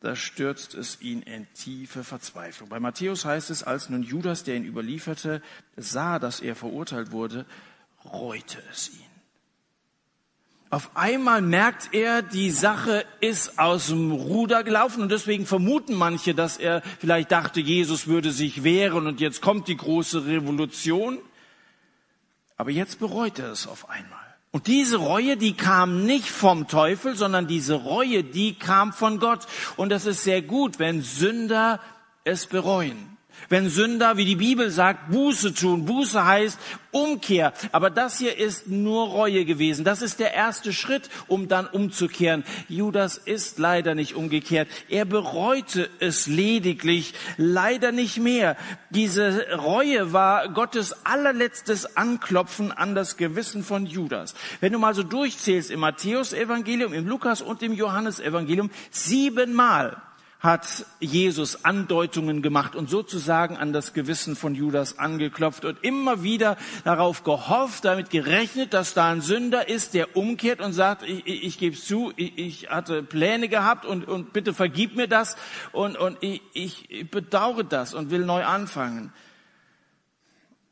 da stürzt es ihn in tiefe Verzweiflung. Bei Matthäus heißt es, als nun Judas, der ihn überlieferte, sah, dass er verurteilt wurde, reute es ihn. Auf einmal merkt er, die Sache ist aus dem Ruder gelaufen und deswegen vermuten manche, dass er vielleicht dachte, Jesus würde sich wehren und jetzt kommt die große Revolution. Aber jetzt bereut er es auf einmal. Und diese Reue, die kam nicht vom Teufel, sondern diese Reue, die kam von Gott. Und das ist sehr gut, wenn Sünder es bereuen. Wenn Sünder, wie die Bibel sagt, Buße tun. Buße heißt Umkehr. Aber das hier ist nur Reue gewesen. Das ist der erste Schritt, um dann umzukehren. Judas ist leider nicht umgekehrt. Er bereute es lediglich, leider nicht mehr. Diese Reue war Gottes allerletztes Anklopfen an das Gewissen von Judas. Wenn du mal so durchzählst im Matthäus-Evangelium, im Lukas- und im Johannes-Evangelium, siebenmal hat Jesus Andeutungen gemacht und sozusagen an das Gewissen von Judas angeklopft und immer wieder darauf gehofft, damit gerechnet, dass da ein Sünder ist, der umkehrt und sagt, ich, ich, ich gebe zu, ich, ich, hatte Pläne gehabt und, und bitte vergib mir das und, und ich, ich bedauere das und will neu anfangen.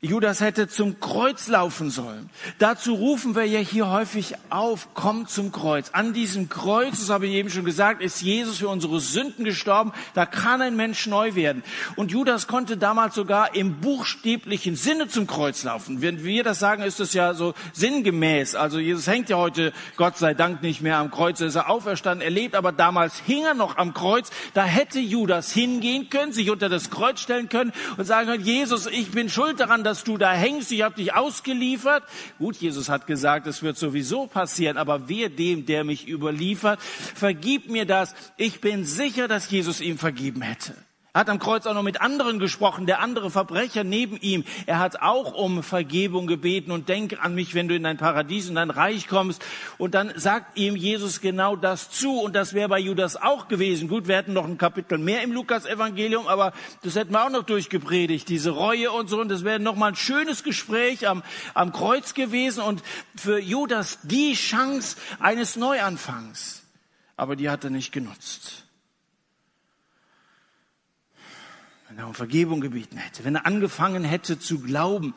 Judas hätte zum Kreuz laufen sollen. Dazu rufen wir ja hier häufig auf, komm zum Kreuz. An diesem Kreuz, das habe ich eben schon gesagt, ist Jesus für unsere Sünden gestorben. Da kann ein Mensch neu werden. Und Judas konnte damals sogar im buchstäblichen Sinne zum Kreuz laufen. Wenn wir das sagen, ist das ja so sinngemäß. Also Jesus hängt ja heute, Gott sei Dank, nicht mehr am Kreuz. Er ist er auferstanden, er lebt, aber damals hing er noch am Kreuz. Da hätte Judas hingehen können, sich unter das Kreuz stellen können und sagen können, Jesus, ich bin schuld daran, dass du da hängst, ich habe dich ausgeliefert. Gut, Jesus hat gesagt, es wird sowieso passieren, aber wer dem, der mich überliefert, vergib mir das. Ich bin sicher, dass Jesus ihm vergeben hätte. Er hat am Kreuz auch noch mit anderen gesprochen, der andere Verbrecher neben ihm. Er hat auch um Vergebung gebeten und denk an mich, wenn du in dein Paradies und dein Reich kommst. Und dann sagt ihm Jesus genau das zu. Und das wäre bei Judas auch gewesen. Gut, wir hätten noch ein Kapitel mehr im Lukas-Evangelium, aber das hätten wir auch noch durchgepredigt. Diese Reue und so. Und das wäre noch mal ein schönes Gespräch am, am Kreuz gewesen. Und für Judas die Chance eines Neuanfangs. Aber die hat er nicht genutzt. Wenn er um Vergebung gebeten hätte, wenn er angefangen hätte zu glauben,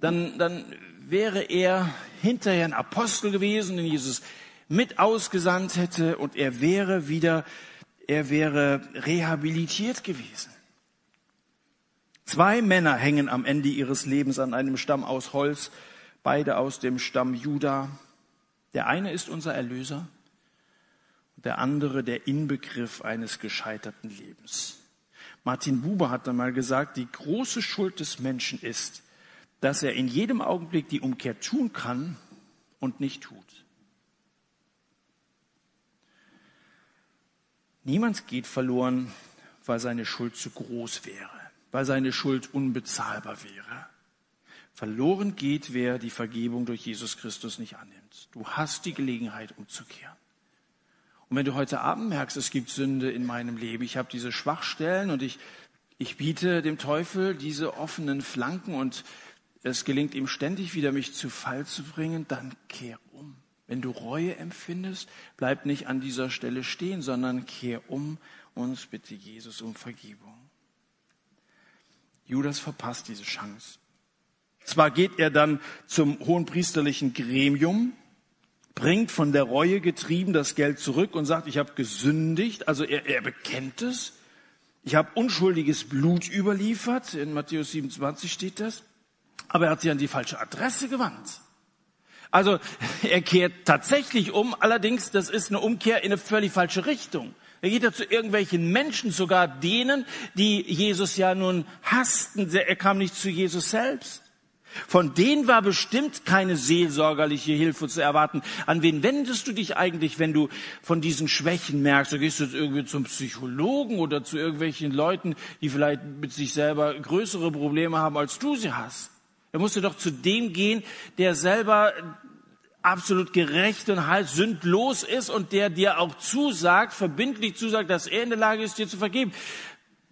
dann, dann wäre er hinterher ein Apostel gewesen, den Jesus mit ausgesandt hätte und er wäre wieder, er wäre rehabilitiert gewesen. Zwei Männer hängen am Ende ihres Lebens an einem Stamm aus Holz, beide aus dem Stamm Juda. Der eine ist unser Erlöser, der andere der Inbegriff eines gescheiterten Lebens. Martin Buber hat einmal gesagt, die große Schuld des Menschen ist, dass er in jedem Augenblick die Umkehr tun kann und nicht tut. Niemand geht verloren, weil seine Schuld zu groß wäre, weil seine Schuld unbezahlbar wäre. Verloren geht, wer die Vergebung durch Jesus Christus nicht annimmt. Du hast die Gelegenheit, umzukehren. Und wenn du heute Abend merkst, es gibt Sünde in meinem Leben, ich habe diese Schwachstellen und ich, ich biete dem Teufel diese offenen Flanken und es gelingt ihm ständig wieder, mich zu Fall zu bringen, dann kehr um. Wenn du Reue empfindest, bleib nicht an dieser Stelle stehen, sondern kehr um und bitte Jesus um Vergebung. Judas verpasst diese Chance. Zwar geht er dann zum hohenpriesterlichen Gremium, bringt von der Reue getrieben das Geld zurück und sagt, ich habe gesündigt. Also er, er bekennt es. Ich habe unschuldiges Blut überliefert. In Matthäus 27 steht das. Aber er hat sich an die falsche Adresse gewandt. Also er kehrt tatsächlich um. Allerdings, das ist eine Umkehr in eine völlig falsche Richtung. Er geht ja zu irgendwelchen Menschen, sogar denen, die Jesus ja nun hassten. Er kam nicht zu Jesus selbst. Von denen war bestimmt keine seelsorgerliche Hilfe zu erwarten. An wen wendest du dich eigentlich, wenn du von diesen Schwächen merkst? Du gehst jetzt irgendwie zum Psychologen oder zu irgendwelchen Leuten, die vielleicht mit sich selber größere Probleme haben, als du sie hast. Da musst du doch zu dem gehen, der selber absolut gerecht und halt sündlos ist und der dir auch zusagt, verbindlich zusagt, dass er in der Lage ist, dir zu vergeben.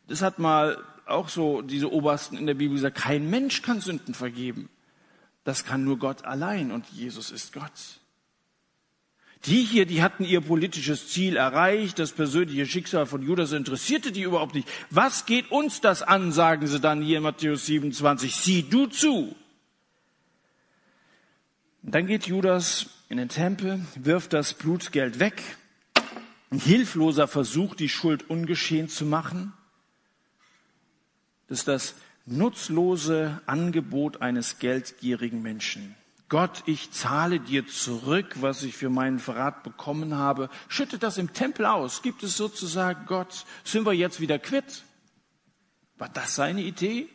Das hat mal auch so diese Obersten in der Bibel gesagt, kein Mensch kann Sünden vergeben. Das kann nur Gott allein und Jesus ist Gott. Die hier, die hatten ihr politisches Ziel erreicht, das persönliche Schicksal von Judas interessierte die überhaupt nicht. Was geht uns das an, sagen sie dann hier in Matthäus 27, sieh du zu. Und dann geht Judas in den Tempel, wirft das Blutgeld weg, ein hilfloser Versuch, die Schuld ungeschehen zu machen. Das ist das nutzlose Angebot eines geldgierigen Menschen. Gott, ich zahle dir zurück, was ich für meinen Verrat bekommen habe. Schüttet das im Tempel aus. Gibt es sozusagen Gott? Sind wir jetzt wieder quitt? War das seine Idee?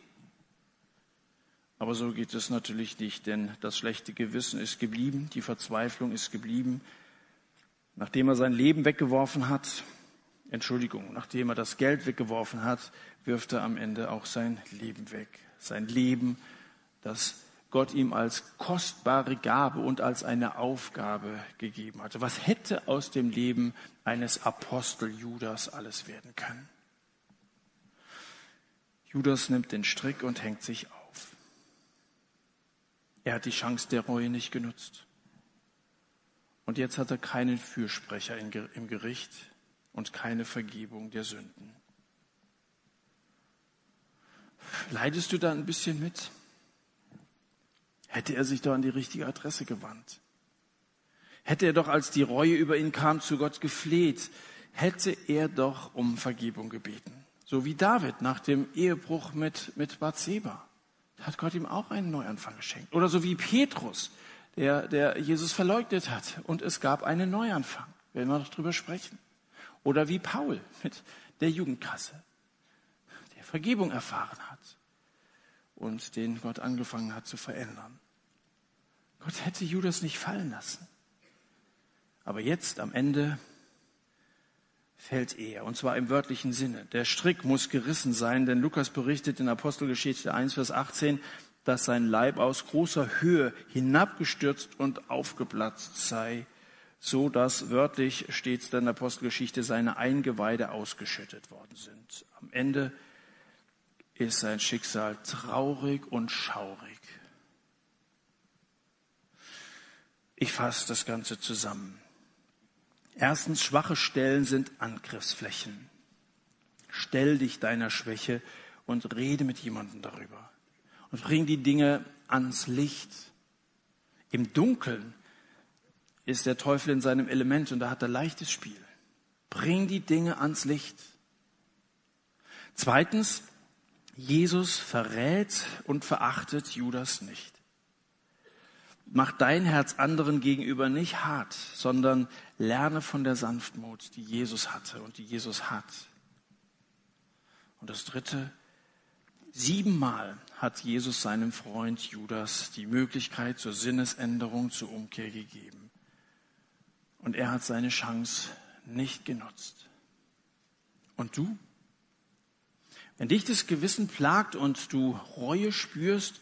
Aber so geht es natürlich nicht, denn das schlechte Gewissen ist geblieben, die Verzweiflung ist geblieben. Nachdem er sein Leben weggeworfen hat, Entschuldigung, nachdem er das Geld weggeworfen hat, wirft er am Ende auch sein Leben weg. Sein Leben, das Gott ihm als kostbare Gabe und als eine Aufgabe gegeben hatte. Was hätte aus dem Leben eines Apostel Judas alles werden können? Judas nimmt den Strick und hängt sich auf. Er hat die Chance der Reue nicht genutzt. Und jetzt hat er keinen Fürsprecher im Gericht und keine Vergebung der Sünden. Leidest du da ein bisschen mit? Hätte er sich doch an die richtige Adresse gewandt. Hätte er doch, als die Reue über ihn kam, zu Gott gefleht, hätte er doch um Vergebung gebeten. So wie David nach dem Ehebruch mit, mit Bathseba. Da hat Gott ihm auch einen Neuanfang geschenkt. Oder so wie Petrus, der, der Jesus verleugnet hat. Und es gab einen Neuanfang. Werden wir noch drüber sprechen. Oder wie Paul mit der Jugendkasse, der Vergebung erfahren hat und den Gott angefangen hat zu verändern. Gott hätte Judas nicht fallen lassen. Aber jetzt am Ende fällt er, und zwar im wörtlichen Sinne. Der Strick muss gerissen sein, denn Lukas berichtet in Apostelgeschichte 1, Vers 18, dass sein Leib aus großer Höhe hinabgestürzt und aufgeplatzt sei so dass wörtlich steht es in der Apostelgeschichte, seine Eingeweide ausgeschüttet worden sind. Am Ende ist sein Schicksal traurig und schaurig. Ich fasse das Ganze zusammen. Erstens, schwache Stellen sind Angriffsflächen. Stell dich deiner Schwäche und rede mit jemandem darüber. Und bring die Dinge ans Licht. Im Dunkeln ist der Teufel in seinem Element und da hat er leichtes Spiel. Bring die Dinge ans Licht. Zweitens, Jesus verrät und verachtet Judas nicht. Mach dein Herz anderen gegenüber nicht hart, sondern lerne von der Sanftmut, die Jesus hatte und die Jesus hat. Und das Dritte, siebenmal hat Jesus seinem Freund Judas die Möglichkeit zur Sinnesänderung, zur Umkehr gegeben. Und er hat seine Chance nicht genutzt. Und du? Wenn dich das Gewissen plagt und du Reue spürst,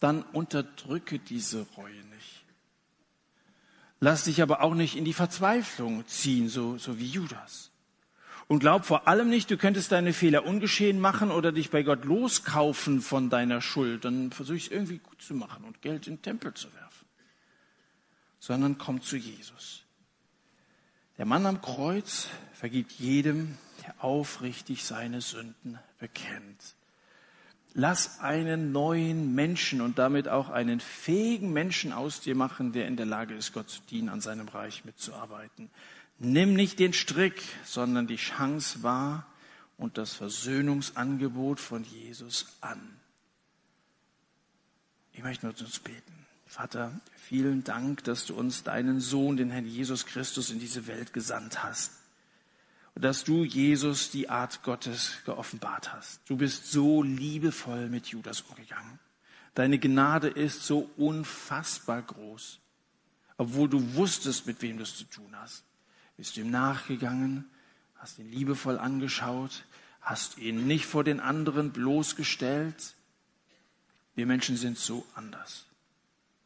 dann unterdrücke diese Reue nicht. Lass dich aber auch nicht in die Verzweiflung ziehen, so, so wie Judas. Und glaub vor allem nicht, du könntest deine Fehler ungeschehen machen oder dich bei Gott loskaufen von deiner Schuld. Dann versuche ich es irgendwie gut zu machen und Geld in den Tempel zu werfen. Sondern komm zu Jesus. Der Mann am Kreuz vergibt jedem, der aufrichtig seine Sünden bekennt. Lass einen neuen Menschen und damit auch einen fähigen Menschen aus dir machen, der in der Lage ist, Gott zu dienen, an seinem Reich mitzuarbeiten. Nimm nicht den Strick, sondern die Chance wahr und das Versöhnungsangebot von Jesus an. Ich möchte mit uns beten. Vater, vielen Dank, dass du uns deinen Sohn, den Herrn Jesus Christus, in diese Welt gesandt hast und dass du, Jesus, die Art Gottes geoffenbart hast. Du bist so liebevoll mit Judas umgegangen. Deine Gnade ist so unfassbar groß. Obwohl du wusstest, mit wem du es zu tun hast, bist du ihm nachgegangen, hast ihn liebevoll angeschaut, hast ihn nicht vor den anderen bloßgestellt. Wir Menschen sind so anders.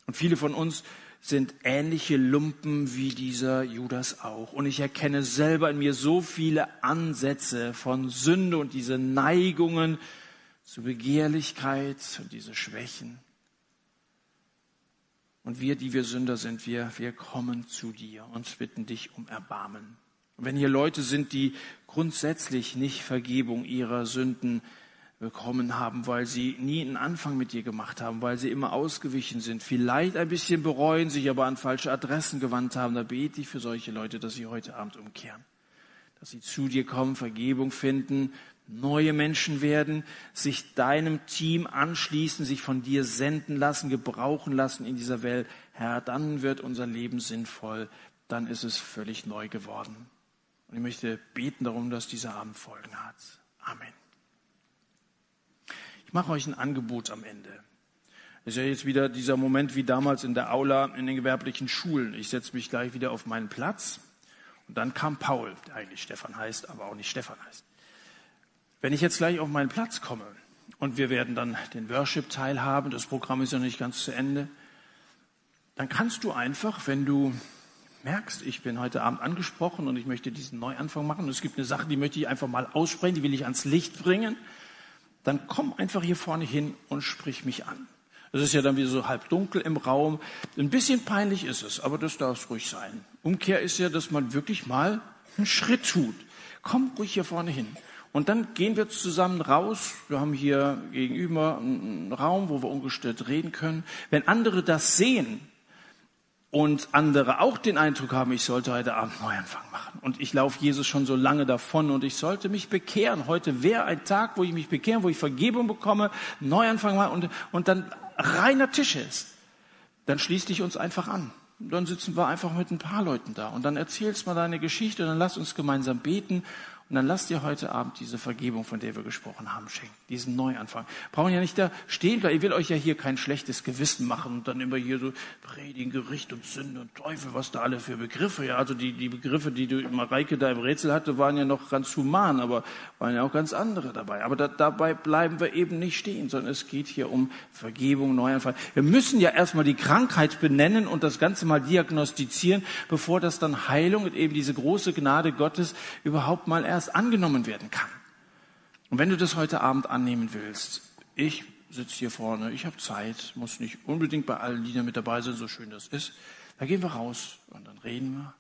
Und viele von uns sind ähnliche Lumpen wie dieser Judas auch. Und ich erkenne selber in mir so viele Ansätze von Sünde und diese Neigungen zu Begehrlichkeit und diese Schwächen. Und wir, die wir Sünder sind, wir, wir kommen zu dir und bitten dich um Erbarmen. Und wenn hier Leute sind, die grundsätzlich nicht Vergebung ihrer Sünden bekommen haben, weil sie nie einen Anfang mit dir gemacht haben, weil sie immer ausgewichen sind, vielleicht ein bisschen bereuen, sich aber an falsche Adressen gewandt haben. Da bete ich für solche Leute, dass sie heute Abend umkehren, dass sie zu dir kommen, Vergebung finden, neue Menschen werden, sich deinem Team anschließen, sich von dir senden lassen, gebrauchen lassen in dieser Welt. Herr, dann wird unser Leben sinnvoll, dann ist es völlig neu geworden. Und ich möchte beten darum, dass dieser Abend Folgen hat. Amen. Ich mache euch ein Angebot am Ende. Ist ja jetzt wieder dieser Moment wie damals in der Aula in den gewerblichen Schulen. Ich setze mich gleich wieder auf meinen Platz. Und dann kam Paul, der eigentlich Stefan heißt, aber auch nicht Stefan heißt. Wenn ich jetzt gleich auf meinen Platz komme und wir werden dann den Worship-Teil haben, das Programm ist ja nicht ganz zu Ende, dann kannst du einfach, wenn du merkst, ich bin heute Abend angesprochen und ich möchte diesen Neuanfang machen und es gibt eine Sache, die möchte ich einfach mal aussprechen, die will ich ans Licht bringen, dann komm einfach hier vorne hin und sprich mich an. Es ist ja dann wieder so halb dunkel im Raum. Ein bisschen peinlich ist es, aber das darf ruhig sein. Umkehr ist ja, dass man wirklich mal einen Schritt tut. Komm ruhig hier vorne hin. Und dann gehen wir zusammen raus. Wir haben hier gegenüber einen Raum, wo wir ungestört reden können. Wenn andere das sehen, und andere auch den Eindruck haben, ich sollte heute Abend Neuanfang machen. Und ich laufe Jesus schon so lange davon und ich sollte mich bekehren. Heute wäre ein Tag, wo ich mich bekehren, wo ich Vergebung bekomme, Neuanfang mache und, und dann reiner Tisch ist. Dann schließ dich uns einfach an. Dann sitzen wir einfach mit ein paar Leuten da und dann erzählst mal deine Geschichte und dann lass uns gemeinsam beten und dann lass dir heute Abend diese Vergebung, von der wir gesprochen haben, schenken. Diesen Neuanfang. Brauchen ja nicht da stehen bleiben. Ich will euch ja hier kein schlechtes Gewissen machen und dann immer hier so predigen, Gericht und Sünde und Teufel, was da alle für Begriffe. Ja, also die, die Begriffe, die du Mareike da im Rätsel hatte, waren ja noch ganz human, aber waren ja auch ganz andere dabei. Aber da, dabei bleiben wir eben nicht stehen, sondern es geht hier um Vergebung, Neuanfang. Wir müssen ja erstmal die Krankheit benennen und das Ganze mal diagnostizieren, bevor das dann Heilung und eben diese große Gnade Gottes überhaupt mal erst angenommen werden kann. Und wenn du das heute Abend annehmen willst, ich sitze hier vorne, ich habe Zeit, muss nicht unbedingt bei allen Liedern mit dabei sein, so schön das ist, dann gehen wir raus und dann reden wir,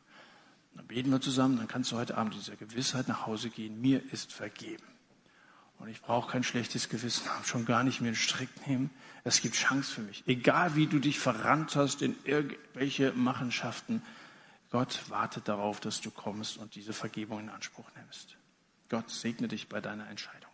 dann beten wir zusammen, dann kannst du heute Abend dieser Gewissheit nach Hause gehen, mir ist vergeben. Und ich brauche kein schlechtes Gewissen haben, schon gar nicht mehr einen Strick nehmen. Es gibt Chance für mich. Egal wie du dich verrannt hast in irgendwelche Machenschaften, Gott wartet darauf, dass du kommst und diese Vergebung in Anspruch nimmst. Gott segne dich bei deiner Entscheidung.